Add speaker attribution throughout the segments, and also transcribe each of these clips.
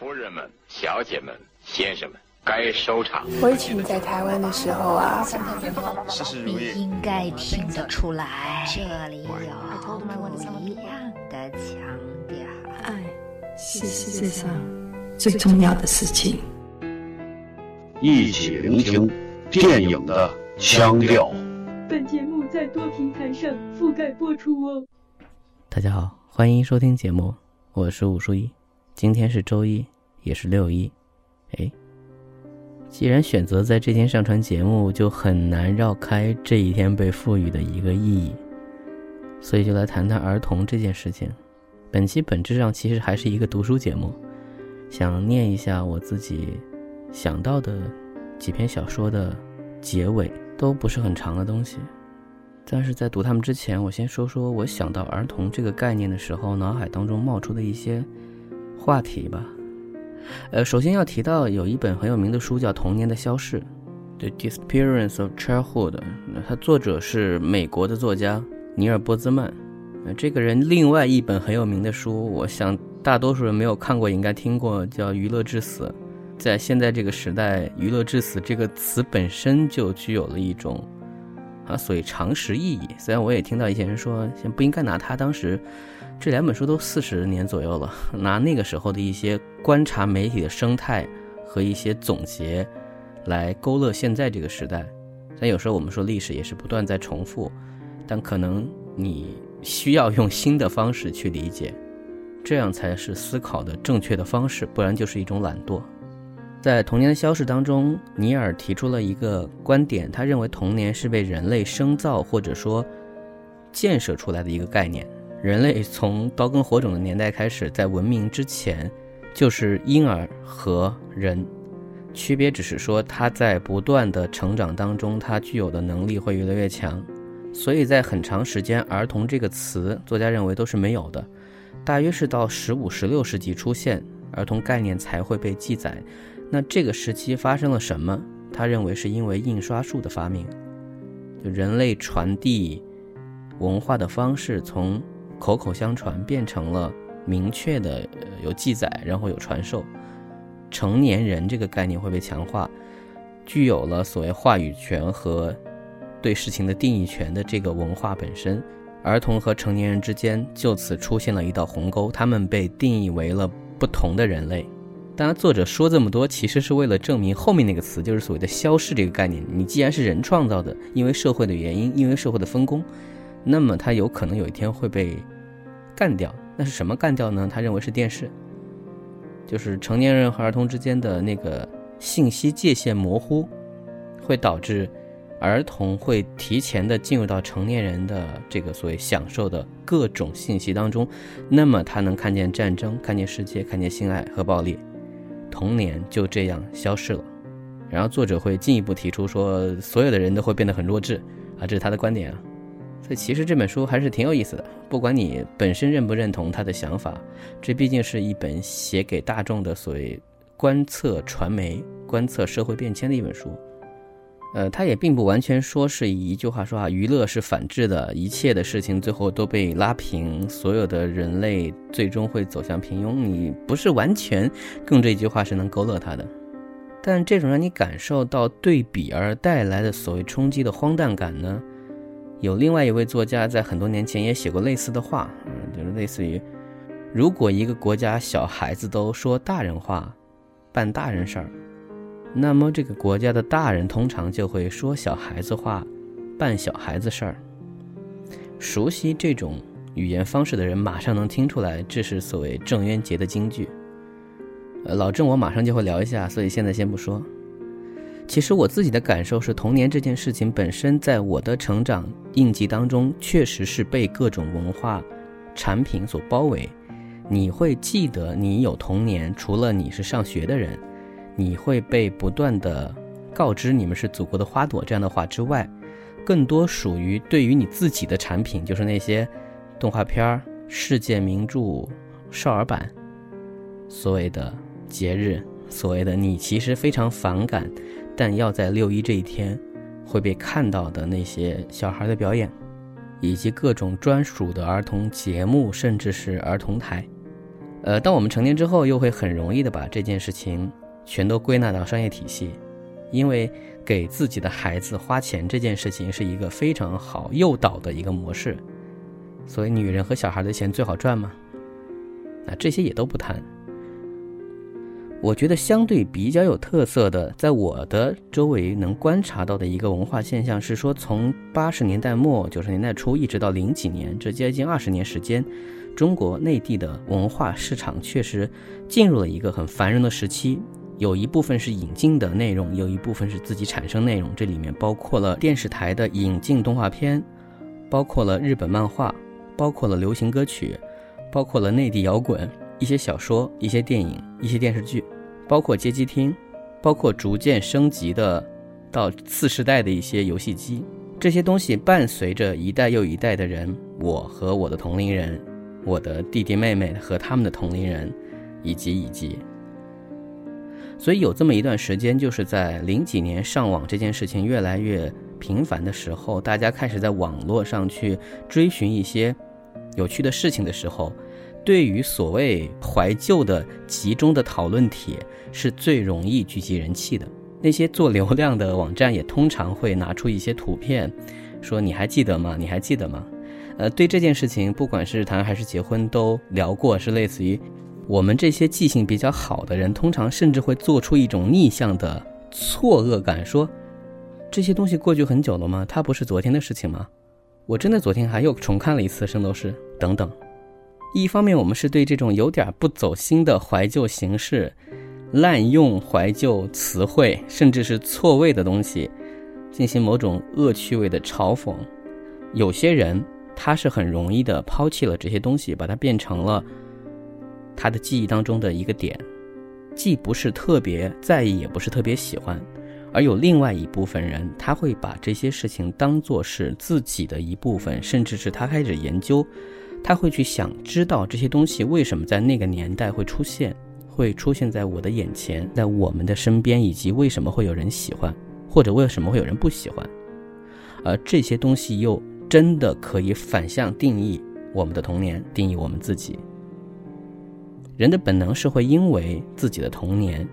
Speaker 1: 夫人们、小姐们、先生们，该收场。
Speaker 2: 我以前在台湾的时候啊，
Speaker 3: 事事如意。
Speaker 4: 应该听得出来，这里有不一样的腔调。
Speaker 2: 爱是世界上最重要的事情。
Speaker 5: 一起聆听电影的腔调。
Speaker 6: 本节目在多平台上覆盖播出哦。
Speaker 7: 大家好，欢迎收听节目，我是武淑一。今天是周一，也是六一。哎，既然选择在这天上传节目，就很难绕开这一天被赋予的一个意义，所以就来谈谈儿童这件事情。本期本质上其实还是一个读书节目，想念一下我自己想到的几篇小说的结尾，都不是很长的东西。但是在读他们之前，我先说说我想到儿童这个概念的时候，脑海当中冒出的一些。话题吧，呃，首先要提到有一本很有名的书叫《童年的消逝》，The Disappearance of Childhood。它作者是美国的作家尼尔波兹曼。呃，这个人另外一本很有名的书，我想大多数人没有看过，应该听过，叫《娱乐至死》。在现在这个时代，“娱乐至死”这个词本身就具有了一种啊，所谓常识意义。虽然我也听到一些人说，先不应该拿它当时。这两本书都四十年左右了，拿那个时候的一些观察媒体的生态和一些总结，来勾勒现在这个时代。但有时候我们说历史也是不断在重复，但可能你需要用新的方式去理解，这样才是思考的正确的方式，不然就是一种懒惰。在童年的消逝当中，尼尔提出了一个观点，他认为童年是被人类生造或者说建设出来的一个概念。人类从刀耕火种的年代开始，在文明之前，就是婴儿和人，区别只是说他在不断的成长当中，他具有的能力会越来越强。所以在很长时间，儿童这个词，作家认为都是没有的，大约是到十五、十六世纪出现，儿童概念才会被记载。那这个时期发生了什么？他认为是因为印刷术的发明，就人类传递文化的方式从。口口相传变成了明确的有记载，然后有传授。成年人这个概念会被强化，具有了所谓话语权和对事情的定义权的这个文化本身，儿童和成年人之间就此出现了一道鸿沟，他们被定义为了不同的人类。当然，作者说这么多，其实是为了证明后面那个词，就是所谓的消逝这个概念。你既然是人创造的，因为社会的原因，因为社会的分工。那么他有可能有一天会被干掉，那是什么干掉呢？他认为是电视，就是成年人和儿童之间的那个信息界限模糊，会导致儿童会提前的进入到成年人的这个所谓享受的各种信息当中，那么他能看见战争，看见世界，看见性爱和暴力，童年就这样消失了。然后作者会进一步提出说，所有的人都会变得很弱智啊，这是他的观点啊。所以其实这本书还是挺有意思的，不管你本身认不认同他的想法，这毕竟是一本写给大众的所谓观测传媒、观测社会变迁的一本书。呃，他也并不完全说是以一句话说啊，娱乐是反制的，一切的事情最后都被拉平，所有的人类最终会走向平庸。你不是完全用这句话是能勾勒他的，但这种让你感受到对比而带来的所谓冲击的荒诞感呢？有另外一位作家在很多年前也写过类似的话，嗯，就是类似于，如果一个国家小孩子都说大人话，办大人事儿，那么这个国家的大人通常就会说小孩子话，办小孩子事儿。熟悉这种语言方式的人，马上能听出来，这是所谓郑渊洁的金句。呃，老郑我马上就会聊一下，所以现在先不说。其实我自己的感受是，童年这件事情本身，在我的成长印记当中，确实是被各种文化产品所包围。你会记得你有童年，除了你是上学的人，你会被不断的告知你们是祖国的花朵这样的话之外，更多属于对于你自己的产品，就是那些动画片儿、世界名著、少儿版，所谓的节日，所谓的你其实非常反感。但要在六一这一天会被看到的那些小孩的表演，以及各种专属的儿童节目，甚至是儿童台，呃，当我们成年之后，又会很容易的把这件事情全都归纳到商业体系，因为给自己的孩子花钱这件事情是一个非常好诱导的一个模式。所以，女人和小孩的钱最好赚吗？那这些也都不谈。我觉得相对比较有特色的，在我的周围能观察到的一个文化现象是说，从八十年代末九十年代初一直到零几年，这接近二十年时间，中国内地的文化市场确实进入了一个很繁荣的时期。有一部分是引进的内容，有一部分是自己产生内容，这里面包括了电视台的引进动画片，包括了日本漫画，包括了流行歌曲，包括了内地摇滚。一些小说、一些电影、一些电视剧，包括街机厅，包括逐渐升级的到次世代的一些游戏机，这些东西伴随着一代又一代的人，我和我的同龄人，我的弟弟妹妹和他们的同龄人，以及以及，所以有这么一段时间，就是在零几年上网这件事情越来越频繁的时候，大家开始在网络上去追寻一些有趣的事情的时候。对于所谓怀旧的集中的讨论帖是最容易聚集人气的。那些做流量的网站也通常会拿出一些图片，说你还记得吗？你还记得吗？呃，对这件事情，不管是谈还是结婚，都聊过，是类似于我们这些记性比较好的人，通常甚至会做出一种逆向的错愕感，说这些东西过去很久了吗？它不是昨天的事情吗？我真的昨天还又重看了一次《圣斗士》等等。一方面，我们是对这种有点不走心的怀旧形式、滥用怀旧词汇，甚至是错位的东西，进行某种恶趣味的嘲讽。有些人他是很容易的抛弃了这些东西，把它变成了他的记忆当中的一个点，既不是特别在意，也不是特别喜欢。而有另外一部分人，他会把这些事情当做是自己的一部分，甚至是他开始研究。他会去想知道这些东西为什么在那个年代会出现，会出现在我的眼前，在我们的身边，以及为什么会有人喜欢，或者为什么会有人不喜欢。而这些东西又真的可以反向定义我们的童年，定义我们自己。人的本能是会因为自己的童年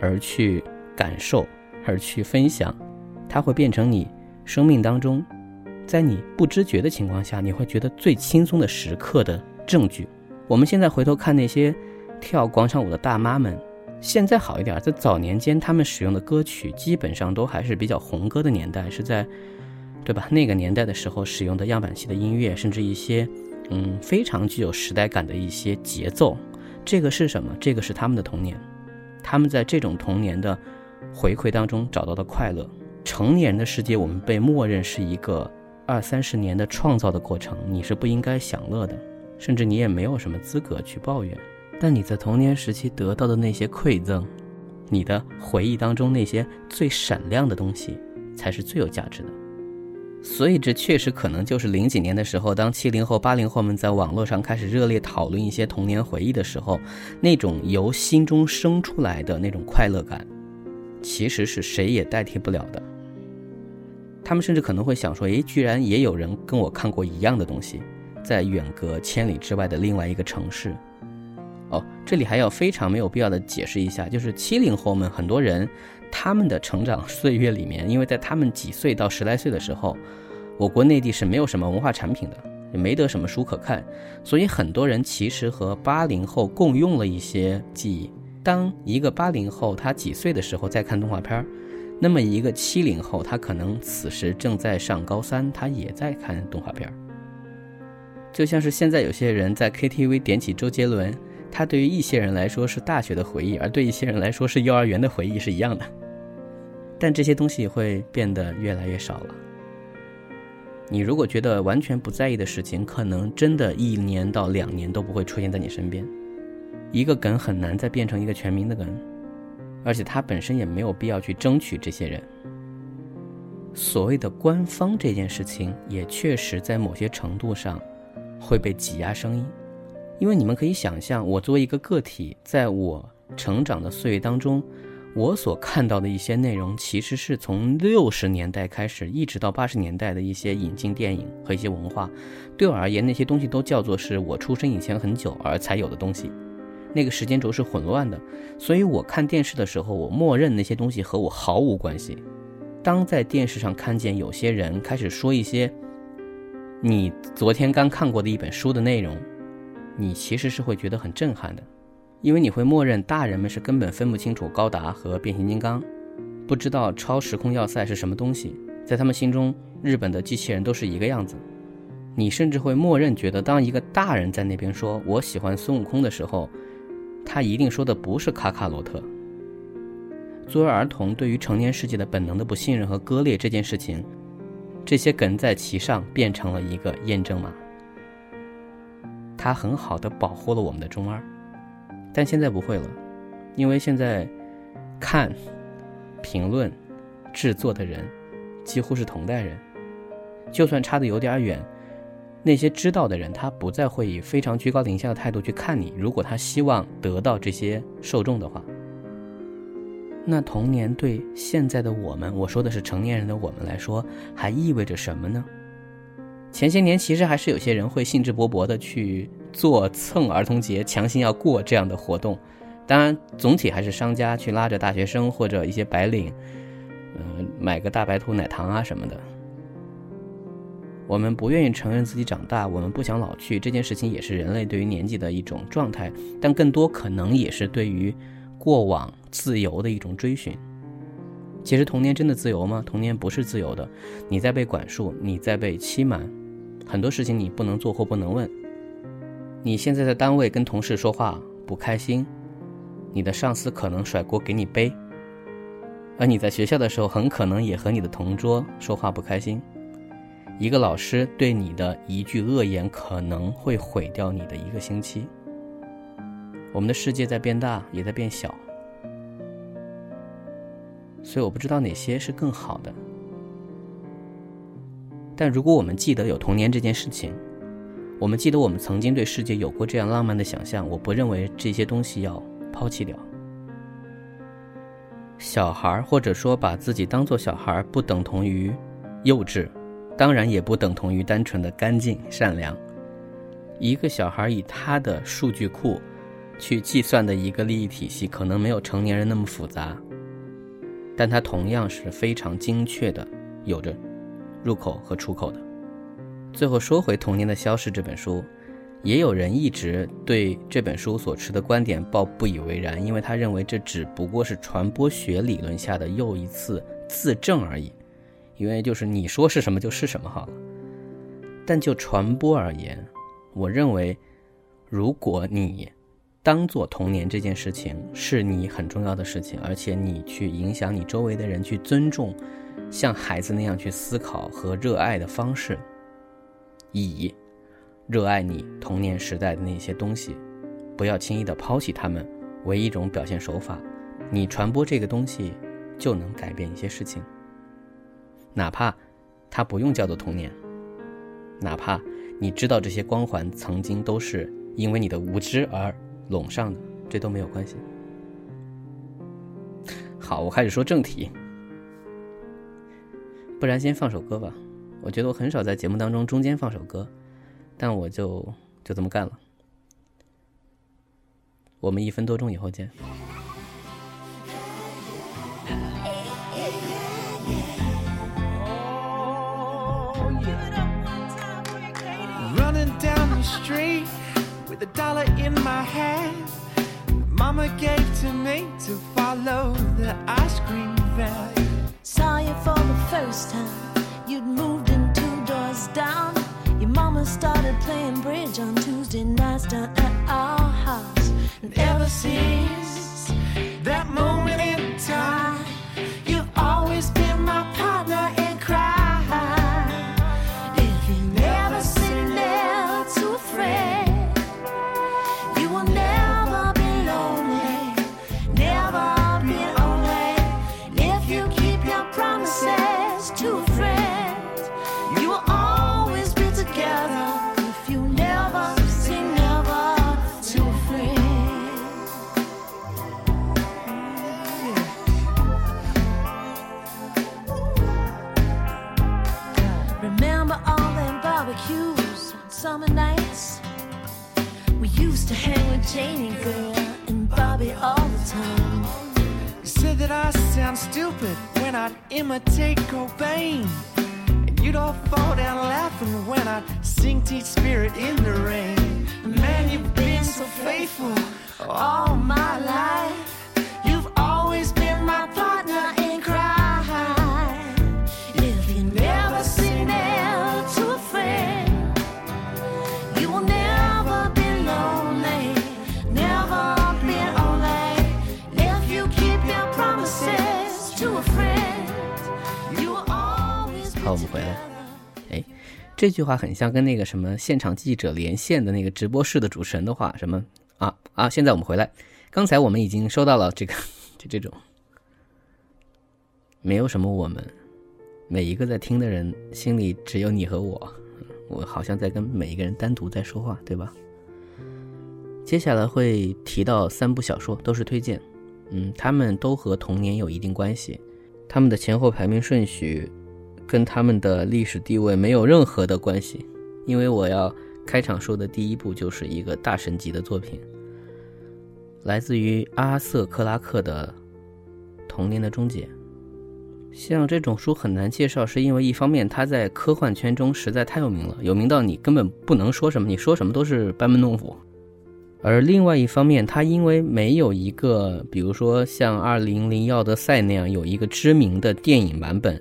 Speaker 7: 而去感受，而去分享，它会变成你生命当中。在你不知觉的情况下，你会觉得最轻松的时刻的证据。我们现在回头看那些跳广场舞的大妈们，现在好一点，在早年间他们使用的歌曲基本上都还是比较红歌的年代，是在，对吧？那个年代的时候使用的样板戏的音乐，甚至一些嗯非常具有时代感的一些节奏，这个是什么？这个是他们的童年，他们在这种童年的回馈当中找到的快乐。成年人的世界，我们被默认是一个。二三十年的创造的过程，你是不应该享乐的，甚至你也没有什么资格去抱怨。但你在童年时期得到的那些馈赠，你的回忆当中那些最闪亮的东西，才是最有价值的。所以，这确实可能就是零几年的时候，当七零后、八零后们在网络上开始热烈讨论一些童年回忆的时候，那种由心中生出来的那种快乐感，其实是谁也代替不了的。他们甚至可能会想说：“诶，居然也有人跟我看过一样的东西，在远隔千里之外的另外一个城市。”哦，这里还要非常没有必要的解释一下，就是七零后们很多人，他们的成长岁月里面，因为在他们几岁到十来岁的时候，我国内地是没有什么文化产品的，也没得什么书可看，所以很多人其实和八零后共用了一些记忆。当一个八零后他几岁的时候在看动画片儿。那么一个七零后，他可能此时正在上高三，他也在看动画片儿。就像是现在有些人在 KTV 点起周杰伦，他对于一些人来说是大学的回忆，而对一些人来说是幼儿园的回忆是一样的。但这些东西会变得越来越少了。你如果觉得完全不在意的事情，可能真的一年到两年都不会出现在你身边。一个梗很难再变成一个全民的梗。而且他本身也没有必要去争取这些人。所谓的官方这件事情，也确实在某些程度上会被挤压声音，因为你们可以想象，我作为一个个体，在我成长的岁月当中，我所看到的一些内容，其实是从六十年代开始，一直到八十年代的一些引进电影和一些文化，对我而言，那些东西都叫做是我出生以前很久而才有的东西。那个时间轴是混乱的，所以我看电视的时候，我默认那些东西和我毫无关系。当在电视上看见有些人开始说一些你昨天刚看过的一本书的内容，你其实是会觉得很震撼的，因为你会默认大人们是根本分不清楚高达和变形金刚，不知道超时空要塞是什么东西，在他们心中，日本的机器人都是一个样子。你甚至会默认觉得，当一个大人在那边说我喜欢孙悟空的时候，他一定说的不是卡卡罗特。作为儿童，对于成年世界的本能的不信任和割裂这件事情，这些梗在其上变成了一个验证码。它很好的保护了我们的中二，但现在不会了，因为现在看、评论、制作的人几乎是同代人，就算差的有点远。那些知道的人，他不再会以非常居高临下的态度去看你。如果他希望得到这些受众的话，那童年对现在的我们，我说的是成年人的我们来说，还意味着什么呢？前些年其实还是有些人会兴致勃勃的去做蹭儿童节，强行要过这样的活动。当然，总体还是商家去拉着大学生或者一些白领，嗯，买个大白兔奶糖啊什么的。我们不愿意承认自己长大，我们不想老去，这件事情也是人类对于年纪的一种状态，但更多可能也是对于过往自由的一种追寻。其实童年真的自由吗？童年不是自由的，你在被管束，你在被欺瞒，很多事情你不能做或不能问。你现在在单位跟同事说话不开心，你的上司可能甩锅给你背，而你在学校的时候很可能也和你的同桌说话不开心。一个老师对你的一句恶言，可能会毁掉你的一个星期。我们的世界在变大，也在变小，所以我不知道哪些是更好的。但如果我们记得有童年这件事情，我们记得我们曾经对世界有过这样浪漫的想象，我不认为这些东西要抛弃掉。小孩或者说把自己当做小孩，不等同于幼稚。当然也不等同于单纯的干净善良。一个小孩以他的数据库去计算的一个利益体系，可能没有成年人那么复杂，但它同样是非常精确的，有着入口和出口的。最后说回《童年的消逝》这本书，也有人一直对这本书所持的观点抱不以为然，因为他认为这只不过是传播学理论下的又一次自证而已。因为就是你说是什么就是什么好了，但就传播而言，我认为，如果你当做童年这件事情是你很重要的事情，而且你去影响你周围的人去尊重像孩子那样去思考和热爱的方式，以热爱你童年时代的那些东西，不要轻易的抛弃他们为一种表现手法，你传播这个东西就能改变一些事情。哪怕它不用叫做童年，哪怕你知道这些光环曾经都是因为你的无知而拢上的，这都没有关系。好，我开始说正题，不然先放首歌吧。我觉得我很少在节目当中中间放首歌，但我就就这么干了。我们一分多钟以后见。
Speaker 8: Street with a dollar in my hand. Mama gave to me to follow the ice cream van.
Speaker 9: Saw you for the first time. You'd moved in two doors down. Your mama started playing bridge on Tuesday nights down at our house.
Speaker 8: And ever since that moment in time,
Speaker 7: 这句话很像跟那个什么现场记者连线的那个直播室的主持人的话，什么啊啊！现在我们回来，刚才我们已经收到了这个就 这种，没有什么我们，每一个在听的人心里只有你和我，我好像在跟每一个人单独在说话，对吧？接下来会提到三部小说，都是推荐，嗯，他们都和童年有一定关系，他们的前后排名顺序跟他们的历史地位没有任何的关系，因为我要开场说的第一部就是一个大神级的作品，来自于阿瑟·克拉克的《童年的终结》。像这种书很难介绍，是因为一方面它在科幻圈中实在太有名了，有名到你根本不能说什么，你说什么都是班门弄斧。而另外一方面，它因为没有一个，比如说像《二零零奥德赛》那样有一个知名的电影版本，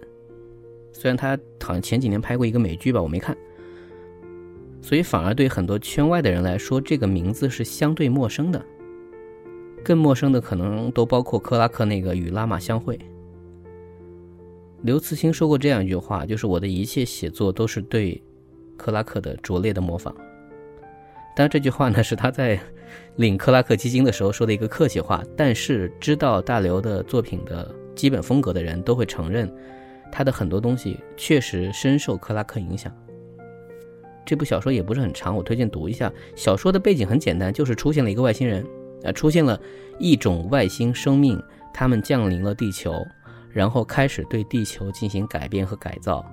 Speaker 7: 虽然他好像前几年拍过一个美剧吧，我没看，所以反而对很多圈外的人来说，这个名字是相对陌生的。更陌生的可能都包括克拉克那个与拉玛相会。刘慈欣说过这样一句话，就是我的一切写作都是对克拉克的拙劣的模仿。当然，这句话呢是他在领克拉克基金的时候说的一个客气话，但是知道大刘的作品的基本风格的人都会承认，他的很多东西确实深受克拉克影响。这部小说也不是很长，我推荐读一下。小说的背景很简单，就是出现了一个外星人，呃，出现了一种外星生命，他们降临了地球，然后开始对地球进行改变和改造。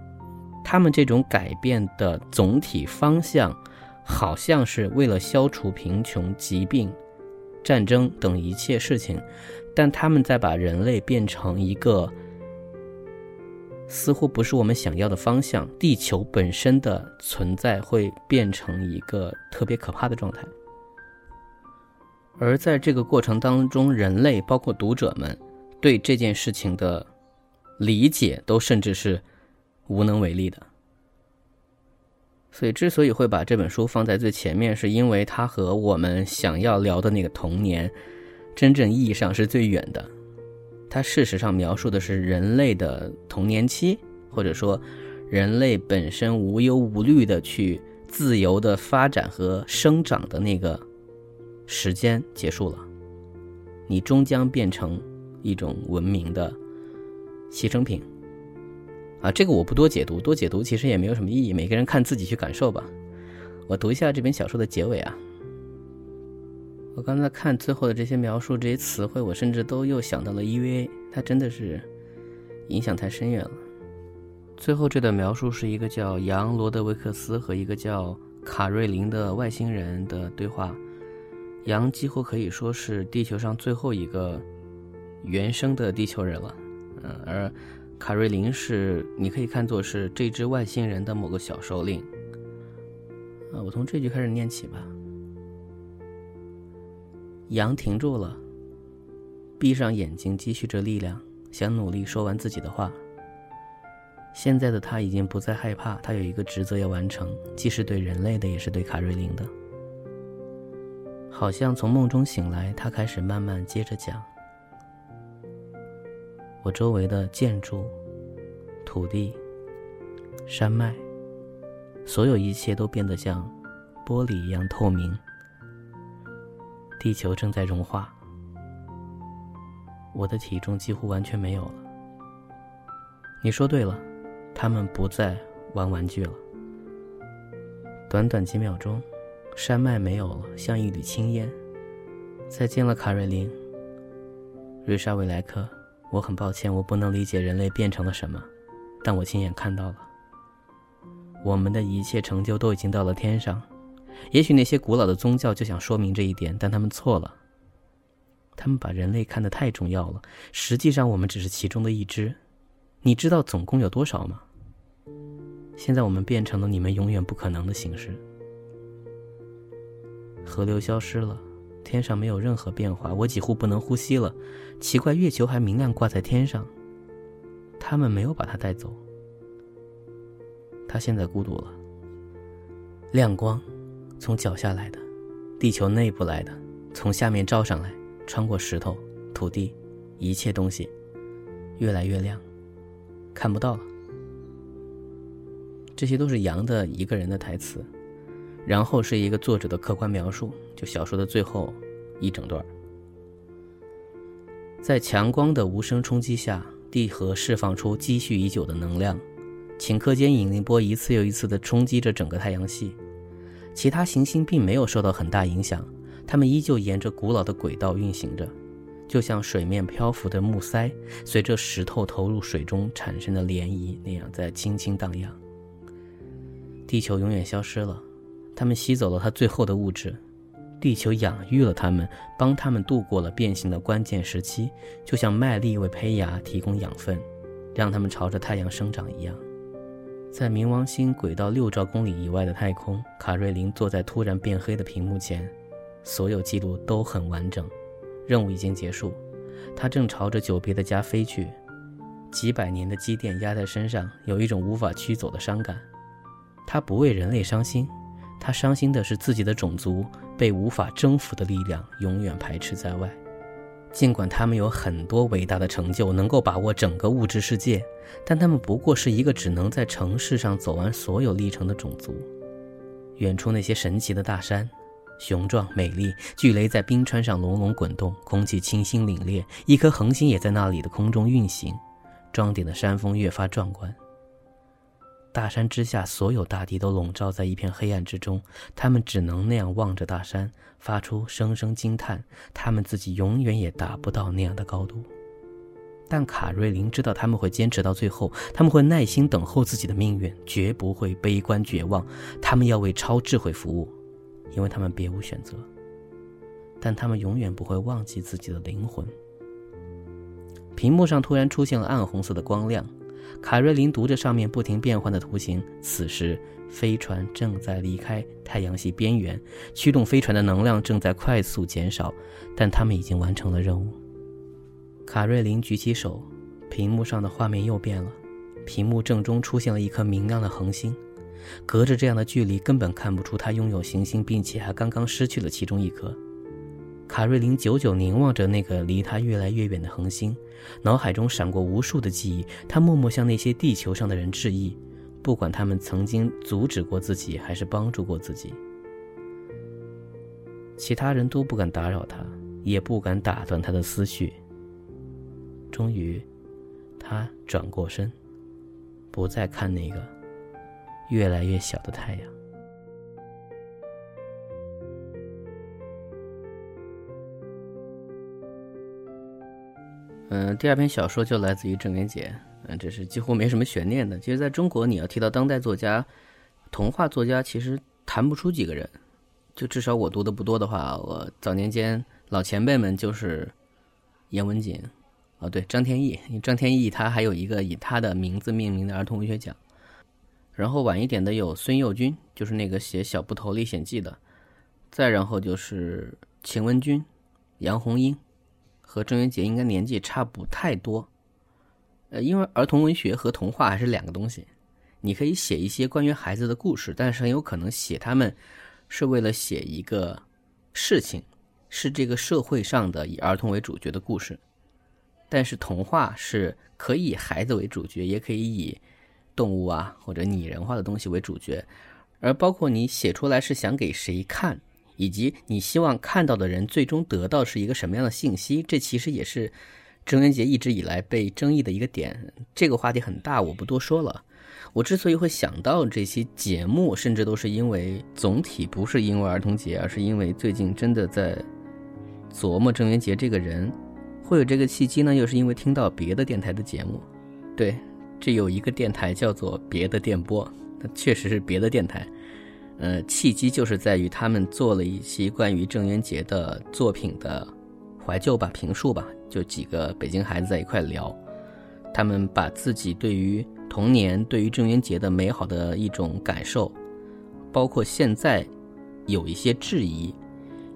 Speaker 7: 他们这种改变的总体方向。好像是为了消除贫穷、疾病、战争等一切事情，但他们在把人类变成一个似乎不是我们想要的方向。地球本身的存在会变成一个特别可怕的状态，而在这个过程当中，人类包括读者们对这件事情的理解，都甚至是无能为力的。所以，之所以会把这本书放在最前面，是因为它和我们想要聊的那个童年，真正意义上是最远的。它事实上描述的是人类的童年期，或者说，人类本身无忧无虑的去自由的发展和生长的那个时间结束了，你终将变成一种文明的牺牲品。啊，这个我不多解读，多解读其实也没有什么意义，每个人看自己去感受吧。我读一下这本小说的结尾啊。我刚才看最后的这些描述，这些词汇，我甚至都又想到了 EVA，它真的是影响太深远了。最后这段描述是一个叫杨罗德维克斯和一个叫卡瑞琳的外星人的对话。杨几乎可以说是地球上最后一个原生的地球人了，嗯，而。卡瑞琳是，你可以看作是这只外星人的某个小首领。啊，我从这句开始念起吧。羊停住了，闭上眼睛，积蓄着力量，想努力说完自己的话。现在的他已经不再害怕，他有一个职责要完成，既是对人类的，也是对卡瑞琳的。好像从梦中醒来，他开始慢慢接着讲。我周围的建筑、土地、山脉，所有一切都变得像玻璃一样透明。地球正在融化，我的体重几乎完全没有了。你说对了，他们不再玩玩具了。短短几秒钟，山脉没有了，像一缕青烟。再见了，卡瑞琳，瑞莎维莱克。我很抱歉，我不能理解人类变成了什么，但我亲眼看到了。我们的一切成就都已经到了天上，也许那些古老的宗教就想说明这一点，但他们错了。他们把人类看得太重要了，实际上我们只是其中的一只。你知道总共有多少吗？现在我们变成了你们永远不可能的形式。河流消失了，天上没有任何变化，我几乎不能呼吸了。奇怪，月球还明亮挂在天上。他们没有把它带走。他现在孤独了。亮光，从脚下来的，地球内部来的，从下面照上来，穿过石头、土地，一切东西，越来越亮，看不到了。这些都是杨的一个人的台词，然后是一个作者的客观描述，就小说的最后一整段。在强光的无声冲击下。地核释放出积蓄已久的能量，顷刻间引力波一次又一次地冲击着整个太阳系。其他行星并没有受到很大影响，它们依旧沿着古老的轨道运行着，就像水面漂浮的木塞随着石头投入水中产生的涟漪那样在轻轻荡漾。地球永远消失了，它们吸走了它最后的物质。地球养育了他们，帮他们度过了变形的关键时期，就像麦粒为胚芽提供养分，让它们朝着太阳生长一样。在冥王星轨道六兆公里以外的太空，卡瑞琳坐在突然变黑的屏幕前，所有记录都很完整。任务已经结束，他正朝着久别的家飞去。几百年的积淀压在身上，有一种无法驱走的伤感。他不为人类伤心。他伤心的是自己的种族被无法征服的力量永远排斥在外，尽管他们有很多伟大的成就，能够把握整个物质世界，但他们不过是一个只能在城市上走完所有历程的种族。远处那些神奇的大山，雄壮美丽，巨雷在冰川上隆隆滚动，空气清新凛冽，一颗恒星也在那里的空中运行，装点的山峰越发壮观。大山之下，所有大地都笼罩在一片黑暗之中。他们只能那样望着大山，发出声声惊叹。他们自己永远也达不到那样的高度。但卡瑞琳知道他们会坚持到最后，他们会耐心等候自己的命运，绝不会悲观绝望。他们要为超智慧服务，因为他们别无选择。但他们永远不会忘记自己的灵魂。屏幕上突然出现了暗红色的光亮。卡瑞琳读着上面不停变换的图形。此时，飞船正在离开太阳系边缘，驱动飞船的能量正在快速减少，但他们已经完成了任务。卡瑞琳举起手，屏幕上的画面又变了。屏幕正中出现了一颗明亮的恒星，隔着这样的距离，根本看不出它拥有行星，并且还刚刚失去了其中一颗。卡瑞琳久久凝望着那个离他越来越远的恒星，脑海中闪过无数的记忆。他默默向那些地球上的人致意，不管他们曾经阻止过自己，还是帮助过自己。其他人都不敢打扰他，也不敢打断他的思绪。终于，他转过身，不再看那个越来越小的太阳。嗯，第二篇小说就来自于郑渊洁，嗯，这是几乎没什么悬念的。其实，在中国，你要提到当代作家、童话作家，其实谈不出几个人。就至少我读的不多的话，我早年间老前辈们就是严文锦，哦，对，张天翼。张天翼他还有一个以他的名字命名的儿童文学奖。然后晚一点的有孙幼军，就是那个写《小布头历险记》的。再然后就是秦文君、杨红樱。和郑渊洁应该年纪差不太多，呃，因为儿童文学和童话还是两个东西。你可以写一些关于孩子的故事，但是很有可能写他们是为了写一个事情，是这个社会上的以儿童为主角的故事。但是童话是可以以孩子为主角，也可以以动物啊或者拟人化的东西为主角，而包括你写出来是想给谁看。以及你希望看到的人最终得到是一个什么样的信息？这其实也是郑渊洁一直以来被争议的一个点。这个话题很大，我不多说了。我之所以会想到这期节目，甚至都是因为总体不是因为儿童节，而是因为最近真的在琢磨郑渊洁这个人。会有这个契机呢，又是因为听到别的电台的节目。对，这有一个电台叫做“别的电波”，它确实是别的电台。呃，契机就是在于他们做了一期关于郑渊洁的作品的怀旧吧、评述吧，就几个北京孩子在一块聊，他们把自己对于童年、对于郑渊洁的美好的一种感受，包括现在有一些质疑。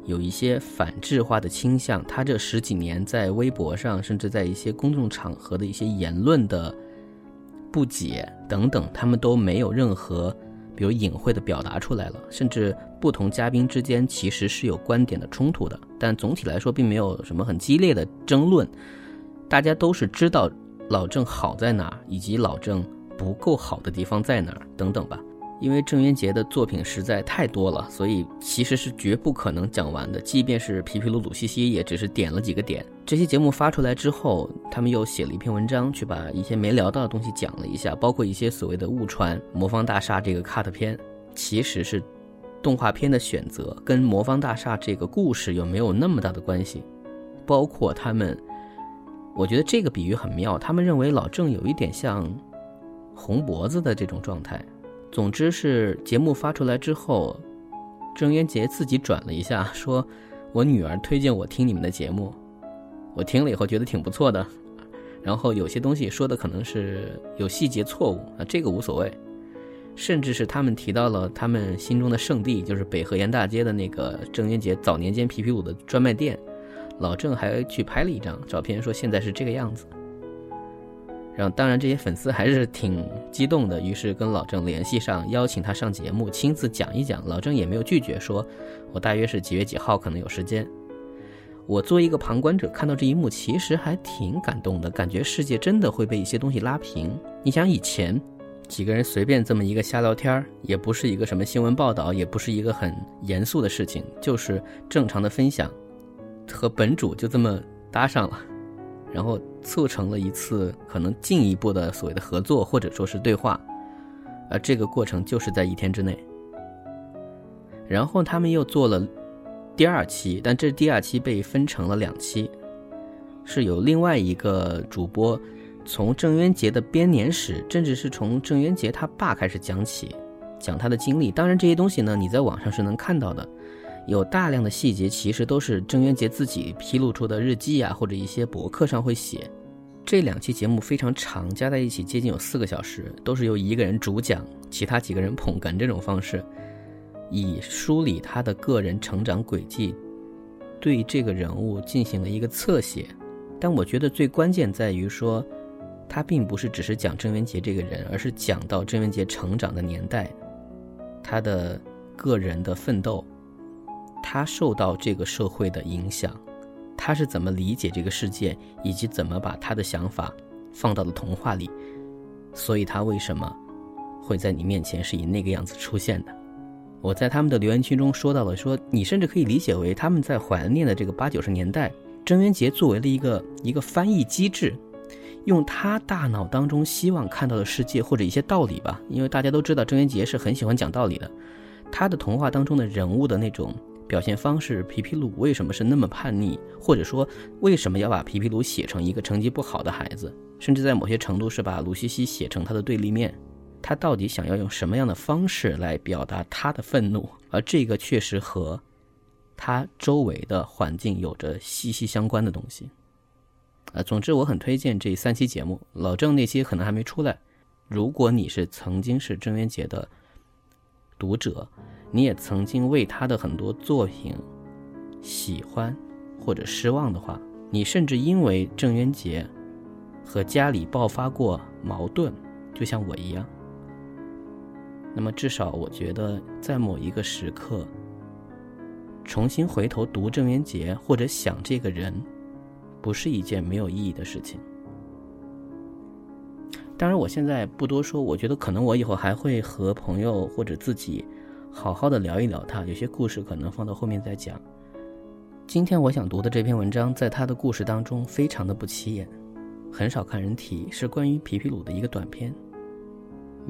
Speaker 7: 有一些反制化的倾向，他这十几年在微博上，甚至在一些公众场合的一些言论的不解等等，他们都没有任何，比如隐晦的表达出来了。甚至不同嘉宾之间其实是有观点的冲突的，但总体来说并没有什么很激烈的争论。大家都是知道老郑好在哪儿，以及老郑不够好的地方在哪儿等等吧。因为郑渊洁的作品实在太多了，所以其实是绝不可能讲完的。即便是皮皮鲁鲁西西，也只是点了几个点。这期节目发出来之后，他们又写了一篇文章，去把一些没聊到的东西讲了一下，包括一些所谓的误传《魔方大厦》这个 cut 片，其实是动画片的选择，跟《魔方大厦》这个故事有没有那么大的关系？包括他们，我觉得这个比喻很妙。他们认为老郑有一点像红脖子的这种状态。总之是节目发出来之后，郑渊洁自己转了一下，说：“我女儿推荐我听你们的节目，我听了以后觉得挺不错的。然后有些东西说的可能是有细节错误啊，这个无所谓。甚至是他们提到了他们心中的圣地，就是北河沿大街的那个郑渊洁早年间皮皮鲁的专卖店，老郑还去拍了一张照片，说现在是这个样子。”然后，当然这些粉丝还是挺激动的，于是跟老郑联系上，邀请他上节目，亲自讲一讲。老郑也没有拒绝，说我大约是几月几号可能有时间。我作为一个旁观者看到这一幕，其实还挺感动的，感觉世界真的会被一些东西拉平。你想以前几个人随便这么一个瞎聊天儿也不是一个什么新闻报道，也不是一个很严肃的事情，就是正常的分享，和本主就这么搭上了。然后促成了一次可能进一步的所谓的合作或者说是对话，而这个过程就是在一天之内。然后他们又做了第二期，但这第二期被分成了两期，是有另外一个主播从郑渊洁的编年史，甚至是从郑渊洁他爸开始讲起，讲他的经历。当然这些东西呢，你在网上是能看到的。有大量的细节，其实都是郑渊洁自己披露出的日记啊，或者一些博客上会写。这两期节目非常长，加在一起接近有四个小时，都是由一个人主讲，其他几个人捧哏这种方式，以梳理他的个人成长轨迹，对这个人物进行了一个侧写。但我觉得最关键在于说，他并不是只是讲郑渊洁这个人，而是讲到郑渊洁成长的年代，他的个人的奋斗。他受到这个社会的影响，他是怎么理解这个世界，以及怎么把他的想法放到了童话里，所以他为什么会在你面前是以那个样子出现的？我在他们的留言区中说到了，说你甚至可以理解为他们在怀念的这个八九十年代，郑渊洁作为了一个一个翻译机制，用他大脑当中希望看到的世界或者一些道理吧，因为大家都知道郑渊洁是很喜欢讲道理的，他的童话当中的人物的那种。表现方式，皮皮鲁为什么是那么叛逆？或者说，为什么要把皮皮鲁写成一个成绩不好的孩子？甚至在某些程度是把鲁西西写成他的对立面？他到底想要用什么样的方式来表达他的愤怒？而这个确实和他周围的环境有着息息相关的东西。啊，总之我很推荐这三期节目。老郑那期可能还没出来。如果你是曾经是郑渊洁的读者。你也曾经为他的很多作品喜欢或者失望的话，你甚至因为郑渊洁和家里爆发过矛盾，就像我一样。那么至少我觉得，在某一个时刻，重新回头读郑渊洁或者想这个人，不是一件没有意义的事情。当然，我现在不多说，我觉得可能我以后还会和朋友或者自己。好好的聊一聊他，有些故事可能放到后面再讲。今天我想读的这篇文章，在他的故事当中非常的不起眼，很少看人提，是关于皮皮鲁的一个短片，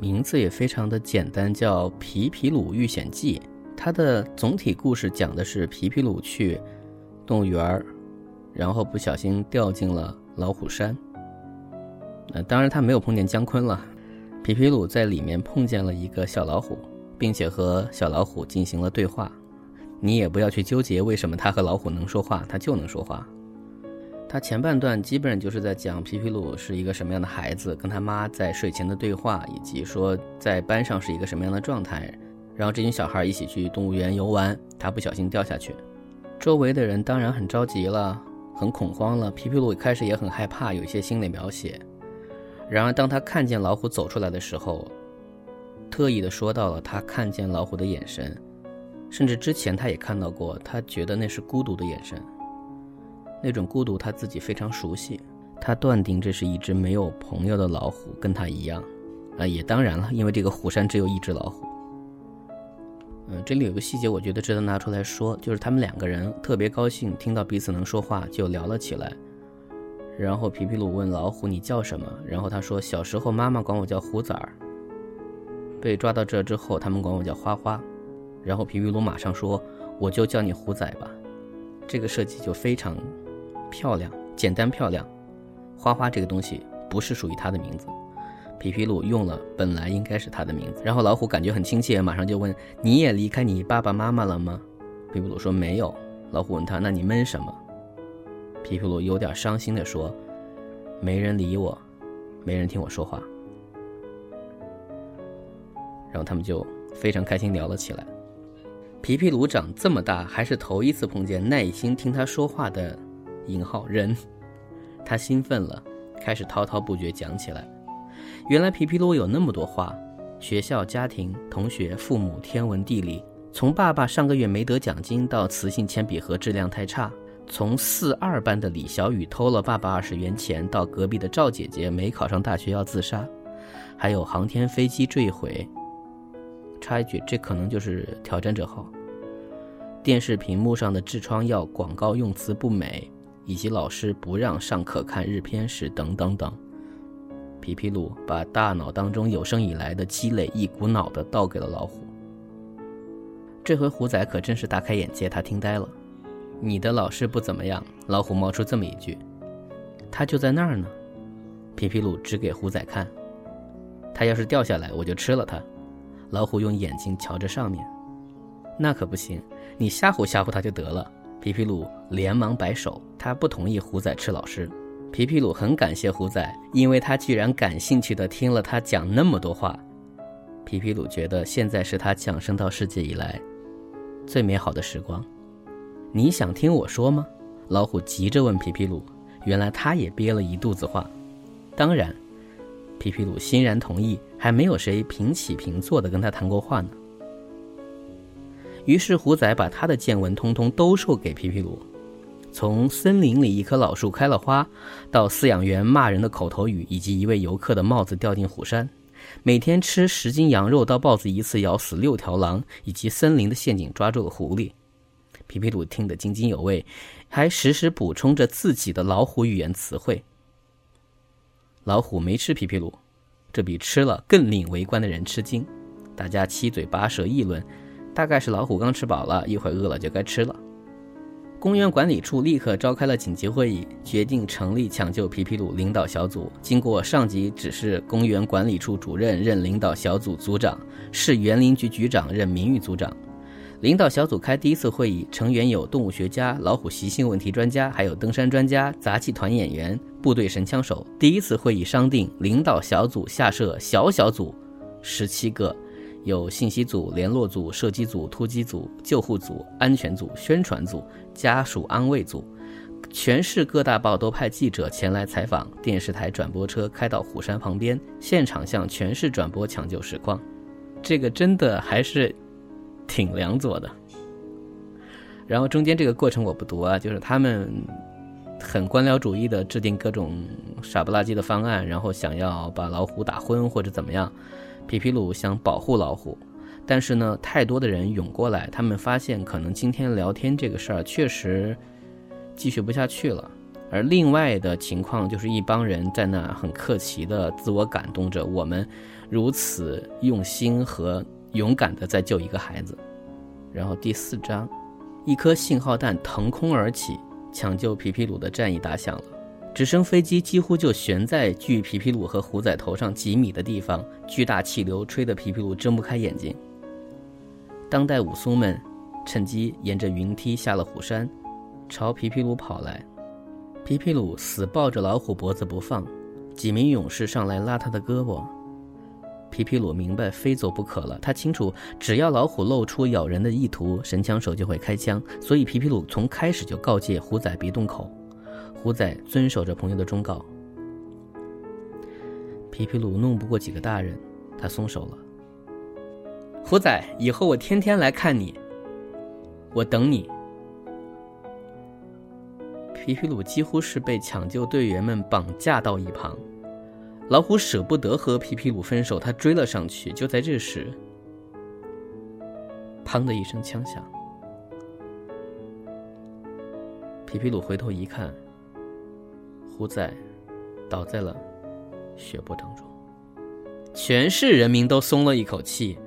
Speaker 7: 名字也非常的简单，叫《皮皮鲁遇险记》。它的总体故事讲的是皮皮鲁去动物园儿然后不小心掉进了老虎山。那当然他没有碰见姜昆了，皮皮鲁在里面碰见了一个小老虎。并且和小老虎进行了对话，你也不要去纠结为什么他和老虎能说话，他就能说话。他前半段基本上就是在讲皮皮鲁是一个什么样的孩子，跟他妈在睡前的对话，以及说在班上是一个什么样的状态。然后这群小孩一起去动物园游玩，他不小心掉下去，周围的人当然很着急了，很恐慌了。皮皮鲁一开始也很害怕，有一些心理描写。然而当他看见老虎走出来的时候，特意的说到了他看见老虎的眼神，甚至之前他也看到过，他觉得那是孤独的眼神。那种孤独他自己非常熟悉，他断定这是一只没有朋友的老虎，跟他一样。啊，也当然了，因为这个虎山只有一只老虎。嗯，这里有个细节，我觉得值得拿出来说，就是他们两个人特别高兴，听到彼此能说话，就聊了起来。然后皮皮鲁问老虎：“你叫什么？”然后他说：“小时候妈妈管我叫虎崽儿。”被抓到这之后，他们管我叫花花。然后皮皮鲁马上说：“我就叫你虎仔吧。”这个设计就非常漂亮，简单漂亮。花花这个东西不是属于他的名字。皮皮鲁用了本来应该是他的名字，然后老虎感觉很亲切，马上就问：“你也离开你爸爸妈妈了吗？”皮皮鲁说：“没有。”老虎问他：“那你闷什么？”皮皮鲁有点伤心地说：“没人理我，没人听我说话。”然后他们就非常开心聊了起来。皮皮鲁长这么大，还是头一次碰见耐心听他说话的“引号人”，他兴奋了，开始滔滔不绝讲起来。原来皮皮鲁有那么多话：学校、家庭、同学、父母、天文、地理。从爸爸上个月没得奖金，到磁性铅笔盒质量太差；从四二班的李小雨偷了爸爸二十元钱，到隔壁的赵姐姐没考上大学要自杀；还有航天飞机坠毁。插一句，这可能就是挑战者号。电视屏幕上的痔疮药广告用词不美，以及老师不让上课看日片时，等等等。皮皮鲁把大脑当中有生以来的积累一股脑的倒给了老虎。这回虎仔可真是大开眼界，他听呆了。你的老师不怎么样，老虎冒出这么一句。他就在那儿呢。皮皮鲁指给虎仔看。他要是掉下来，我就吃了他。老虎用眼睛瞧着上面。那可不行，你吓唬吓唬他就得了。皮皮鲁连忙摆手，他不同意虎仔吃老师。皮皮鲁很感谢虎仔，因为他居然感兴趣的听了他讲那么多话。皮皮鲁觉得现在是他降生到世界以来最美好的时光。你想听我说吗？老虎急着问皮皮鲁。原来他也憋了一肚子话。当然，皮皮鲁欣然同意。还没有谁平起平坐的跟他谈过话呢。于是虎仔把他的见闻通通兜售给皮皮鲁。从森林里一棵老树开了花，到饲养员骂人的口头语，以及一位游客的帽子掉进虎山，每天吃十斤羊肉，到豹子一次咬死六条狼，以及森林的陷阱抓住了狐狸，皮皮鲁听得津津有味，还时时补充着自己的老虎语言词汇。老虎没吃皮皮鲁，这比吃了更令围观的人吃惊，大家七嘴八舌议论，大概是老虎刚吃饱了，一会儿饿了就该吃了。公园管理处立刻召开了紧急会议，决定成立抢救皮皮鲁领导小组。经过上级指示，公园管理处主任任领导小组组长，市园林局局长任名誉组长。领导小组开第一次会议，成员有动物学家、老虎习性问题专家，还有登山专家、杂技团演员、部队神枪手。第一次会议商定，领导小组下设小小组，十七个。有信息组、联络组、射击组、突击组、救护组、安全组、宣传组、家属安慰组，全市各大报都派记者前来采访，电视台转播车开到虎山旁边，现场向全市转播抢救实况。这个真的还是挺良做的。然后中间这个过程我不读啊，就是他们很官僚主义的制定各种傻不拉几的方案，然后想要把老虎打昏或者怎么样。皮皮鲁想保护老虎，但是呢，太多的人涌过来，他们发现可能今天聊天这个事儿确实继续不下去了。而另外的情况就是一帮人在那很客气的自我感动着，我们如此用心和勇敢的在救一个孩子。然后第四章，一颗信号弹腾空而起，抢救皮皮鲁的战役打响了。直升飞机几乎就悬在距皮皮鲁和虎仔头上几米的地方，巨大气流吹得皮皮鲁睁不开眼睛。当代武松们趁机沿着云梯下了虎山，朝皮皮鲁跑来。皮皮鲁死抱着老虎脖子不放，几名勇士上来拉他的胳膊。皮皮鲁明白非走不可了，他清楚只要老虎露出咬人的意图，神枪手就会开枪，所以皮皮鲁从开始就告诫虎仔别动口。虎仔遵守着朋友的忠告。皮皮鲁弄不过几个大人，他松手了。虎仔，以后我天天来看你，我等你。皮皮鲁几乎是被抢救队员们绑架到一旁。老虎舍不得和皮皮鲁分手，他追了上去。就在这时，砰的一声枪响，皮皮鲁回头一看，虎仔倒在了血泊当中。全市人民都松了一口气，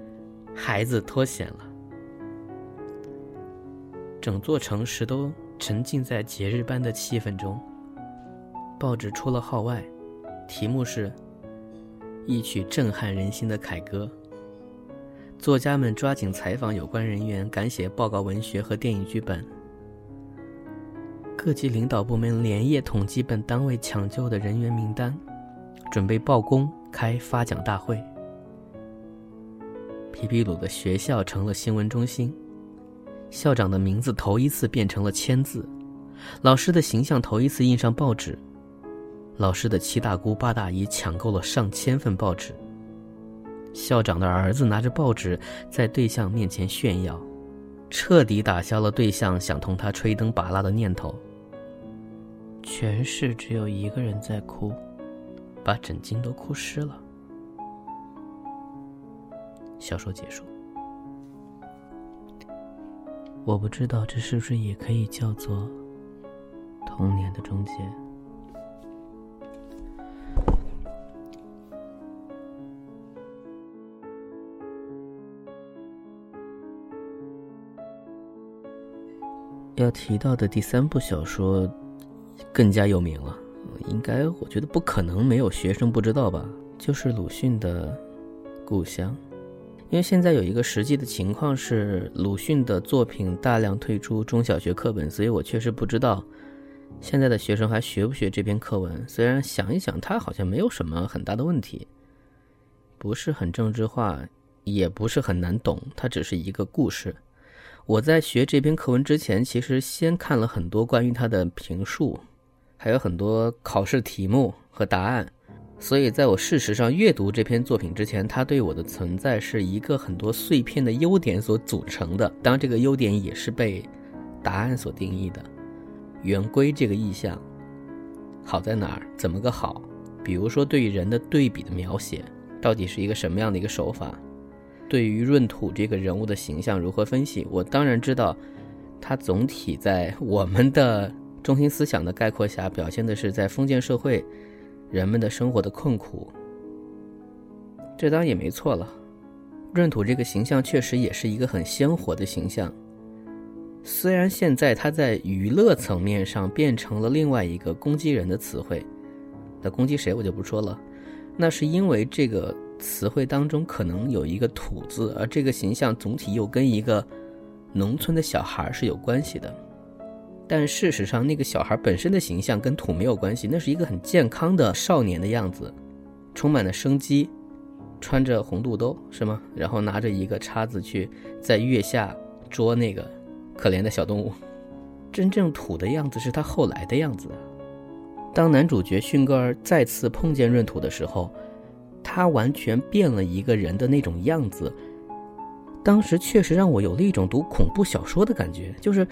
Speaker 7: 孩子脱险了。整座城市都沉浸在节日般的气氛中。报纸出了号外。题目是一曲震撼人心的凯歌。作家们抓紧采访有关人员，赶写报告文学和电影剧本。各级领导部门连夜统计本单位抢救的人员名单，准备报功开发奖大会。皮皮鲁的学校成了新闻中心，校长的名字头一次变成了签字，老师的形象头一次印上报纸。老师的七大姑八大姨抢购了上千份报纸。校长的儿子拿着报纸在对象面前炫耀，彻底打消了对象想同他吹灯拔蜡的念头。全市只有一个人在哭，把枕巾都哭湿了。小说结束。我不知道这是不是也可以叫做童年的终结。要提到的第三部小说，更加有名了。应该我觉得不可能没有学生不知道吧？就是鲁迅的《故乡》。因为现在有一个实际的情况是，鲁迅的作品大量退出中小学课本，所以我确实不知道现在的学生还学不学这篇课文。虽然想一想，它好像没有什么很大的问题，不是很政治化，也不是很难懂，它只是一个故事。我在学这篇课文之前，其实先看了很多关于他的评述，还有很多考试题目和答案，所以在我事实上阅读这篇作品之前，它对我的存在是一个很多碎片的优点所组成的。当，这个优点也是被答案所定义的。圆规这个意象好在哪儿？怎么个好？比如说对于人的对比的描写，到底是一个什么样的一个手法？对于闰土这个人物的形象如何分析？我当然知道，他总体在我们的中心思想的概括下，表现的是在封建社会人们的生活的困苦。这当然也没错了。闰土这个形象确实也是一个很鲜活的形象，虽然现在他在娱乐层面上变成了另外一个攻击人的词汇，那攻击谁我就不说了。那是因为这个。词汇当中可能有一个“土”字，而这个形象总体又跟一个农村的小孩是有关系的。但事实上，那个小孩本身的形象跟土没有关系，那是一个很健康的少年的样子，充满了生机，穿着红肚兜是吗？然后拿着一个叉子去在月下捉那个可怜的小动物。真正土的样子是他后来的样子。当男主角迅哥儿再次碰见闰土的时候。他完全变了一个人的那种样子，当时确实让我有了一种读恐怖小说的感觉。就是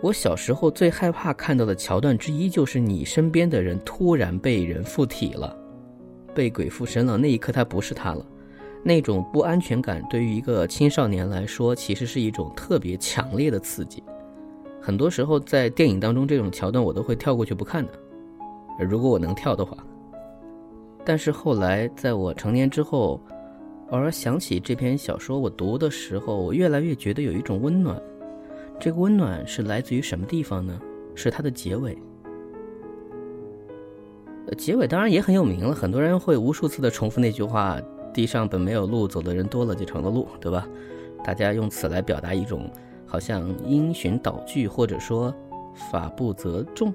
Speaker 7: 我小时候最害怕看到的桥段之一，就是你身边的人突然被人附体了，被鬼附身了。那一刻他不是他了，那种不安全感对于一个青少年来说，其实是一种特别强烈的刺激。很多时候在电影当中，这种桥段我都会跳过去不看的。如果我能跳的话。但是后来，在我成年之后，偶尔想起这篇小说，我读的时候，我越来越觉得有一种温暖。这个温暖是来自于什么地方呢？是它的结尾。结尾当然也很有名了，很多人会无数次的重复那句话：“地上本没有路，走的人多了就成了路”，对吧？大家用此来表达一种好像因循蹈矩，或者说法不责众。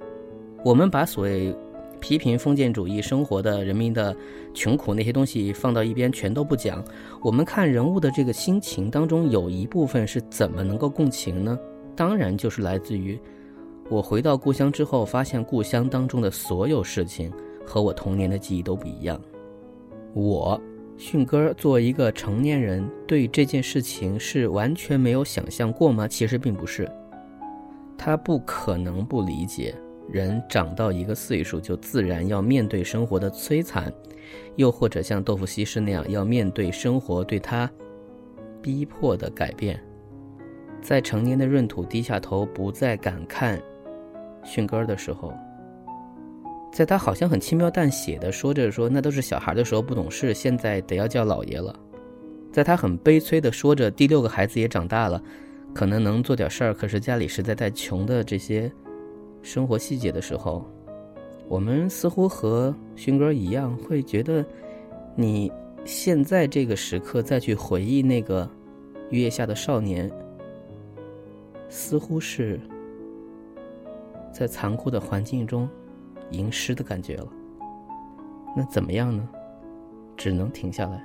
Speaker 7: 我们把所谓批评封建主义生活的人民的穷苦那些东西放到一边，全都不讲。我们看人物的这个心情当中，有一部分是怎么能够共情呢？当然就是来自于我回到故乡之后，发现故乡当中的所有事情和我童年的记忆都不一样。我迅哥作为一个成年人，对这件事情是完全没有想象过吗？其实并不是，他不可能不理解。人长到一个岁数，就自然要面对生活的摧残，又或者像豆腐西施那样，要面对生活对他逼迫的改变。在成年的闰土低下头，不再敢看迅哥的时候，在他好像很轻描淡写的说着说那都是小孩的时候不懂事，现在得要叫老爷了。在他很悲催的说着第六个孩子也长大了，可能能做点事儿，可是家里实在太穷的这些。生活细节的时候，我们似乎和勋哥一样，会觉得你现在这个时刻再去回忆那个月下的少年，似乎是在残酷的环境中吟诗的感觉了。那怎么样呢？只能停下来。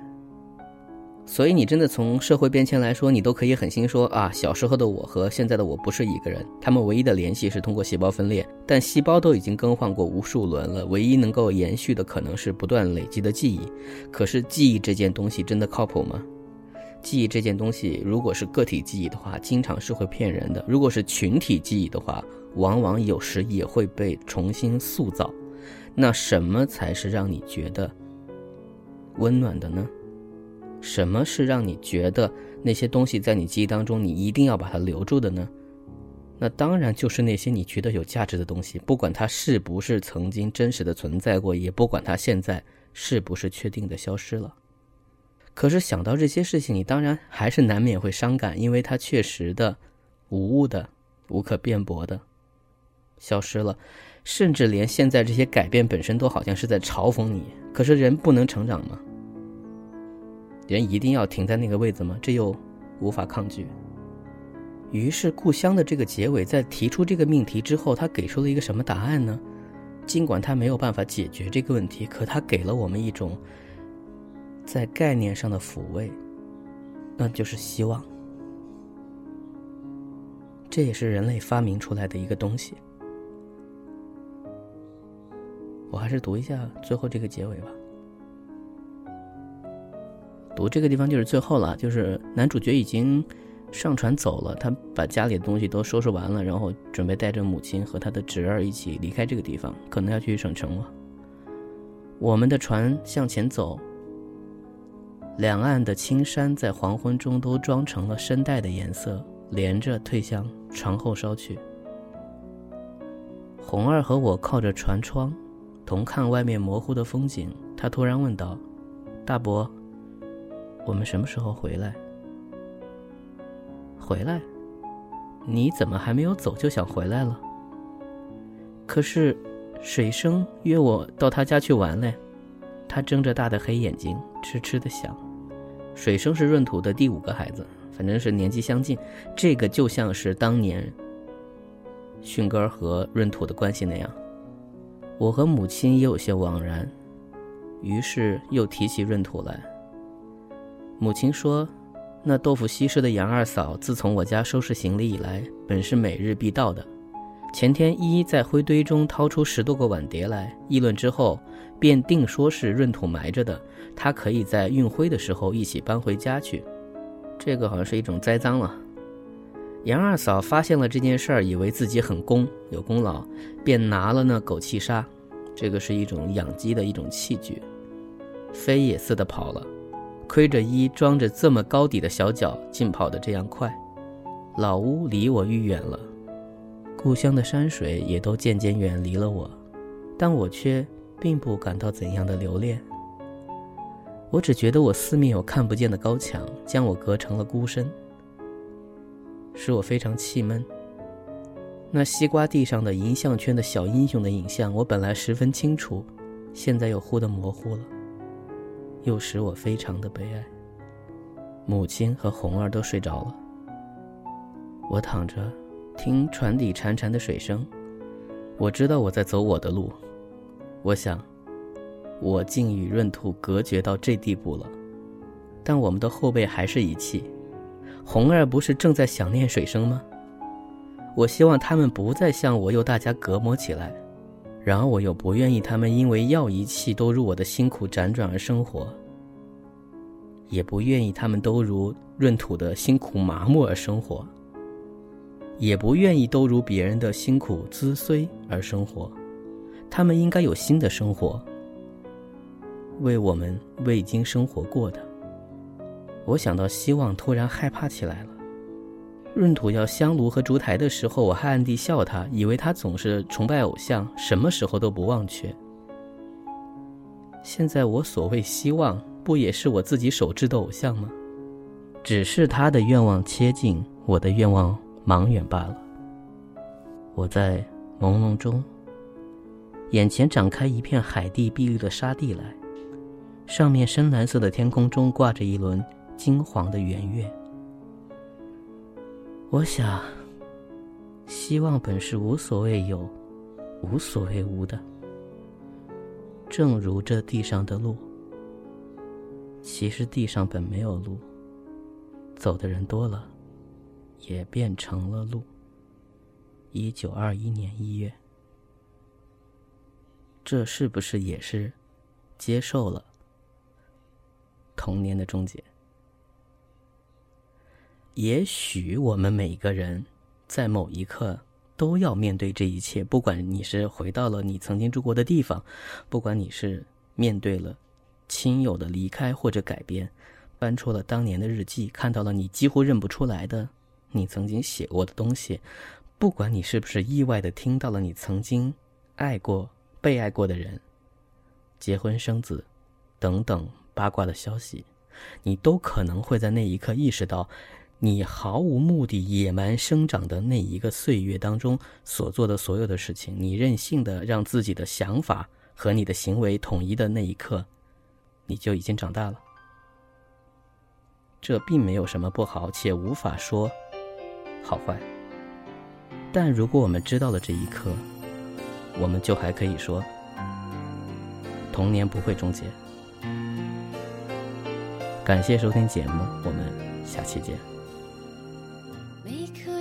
Speaker 7: 所以，你真的从社会变迁来说，你都可以狠心说啊，小时候的我和现在的我不是一个人。他们唯一的联系是通过细胞分裂，但细胞都已经更换过无数轮了，唯一能够延续的可能是不断累积的记忆。可是，记忆这件东西真的靠谱吗？记忆这件东西，如果是个体记忆的话，经常是会骗人的；如果是群体记忆的话，往往有时也会被重新塑造。那什么才是让你觉得温暖的呢？什么是让你觉得那些东西在你记忆当中，你一定要把它留住的呢？那当然就是那些你觉得有价值的东西，不管它是不是曾经真实的存在过，也不管它现在是不是确定的消失了。可是想到这些事情，你当然还是难免会伤感，因为它确实的、无误的、无可辩驳的消失了，甚至连现在这些改变本身都好像是在嘲讽你。可是人不能成长吗？人一定要停在那个位子吗？这又无法抗拒。于是，故乡的这个结尾在提出这个命题之后，他给出了一个什么答案呢？尽管他没有办法解决这个问题，可他给了我们一种在概念上的抚慰，那就是希望。这也是人类发明出来的一个东西。我还是读一下最后这个结尾吧。读这个地方就是最后了，就是男主角已经上船走了，他把家里的东西都收拾完了，然后准备带着母亲和他的侄儿一起离开这个地方，可能要去省城了。我们的船向前走，两岸的青山在黄昏中都装成了深黛的颜色，连着退向船后梢去。红儿和我靠着船窗，同看外面模糊的风景。他突然问道：“大伯。”我们什么时候回来？回来？你怎么还没有走就想回来了？可是，水生约我到他家去玩嘞。他睁着大的黑眼睛，痴痴的想。水生是闰土的第五个孩子，反正是年纪相近。这个就像是当年迅哥和闰土的关系那样。我和母亲也有些惘然，于是又提起闰土来。母亲说：“那豆腐西施的杨二嫂，自从我家收拾行李以来，本是每日必到的。前天一在灰堆中掏出十多个碗碟来，议论之后，便定说是闰土埋着的。他可以在运灰的时候一起搬回家去。这个好像是一种栽赃了。杨二嫂发现了这件事儿，以为自己很功有功劳，便拿了那枸杞沙，这个是一种养鸡的一种器具，飞也似的跑了。”亏着一装着这么高底的小脚，竟跑得这样快。老屋离我愈远了，故乡的山水也都渐渐远离了我，但我却并不感到怎样的留恋。我只觉得我四面有看不见的高墙，将我隔成了孤身，使我非常气闷。那西瓜地上的银项圈的小英雄的影像，我本来十分清楚，现在又忽的模糊了。又使我非常的悲哀。母亲和红儿都睡着了，我躺着，听船底潺潺的水声。我知道我在走我的路，我想，我竟与闰土隔绝到这地步了，但我们的后辈还是一气。红儿不是正在想念水生吗？我希望他们不再向我又大家隔膜起来，然而我又不愿意他们因为要一气都如我的辛苦辗转而生活，也不愿意他们都如闰土的辛苦麻木而生活，也不愿意都如别人的辛苦滋虽而生活，他们应该有新的生活，为我们未经生活过的。我想到希望，突然害怕起来了。闰土要香炉和烛台的时候，我还暗地笑他，以为他总是崇拜偶像，什么时候都不忘却。现在我所谓希望，不也是我自己手制的偶像吗？只是他的愿望切近，我的愿望茫远罢了。我在朦胧中，眼前展开一片海地碧绿的沙地来，上面深蓝色的天空中挂着一轮金黄的圆月。我想，希望本是无所谓有，无所谓无的。正如这地上的路，其实地上本没有路，走的人多了，也变成了路。一九二一年一月，这是不是也是接受了童年的终结？也许我们每个人在某一刻都要面对这一切，不管你是回到了你曾经住过的地方，不管你是面对了亲友的离开或者改变，翻出了当年的日记，看到了你几乎认不出来的你曾经写过的东西，不管你是不是意外的听到了你曾经爱过、被爱过的人结婚生子等等八卦的消息，你都可能会在那一刻意识到。你毫无目的、野蛮生长的那一个岁月当中所做的所有的事情，你任性的让自己的想法和你的行为统一的那一刻，你就已经长大了。这并没有什么不好，且无法说好坏。但如果我们知道了这一刻，我们就还可以说，童年不会终结。感谢收听节目，我们下期见。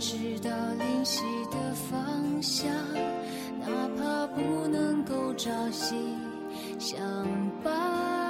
Speaker 9: 知道灵犀的方向，哪怕不能够朝夕相伴。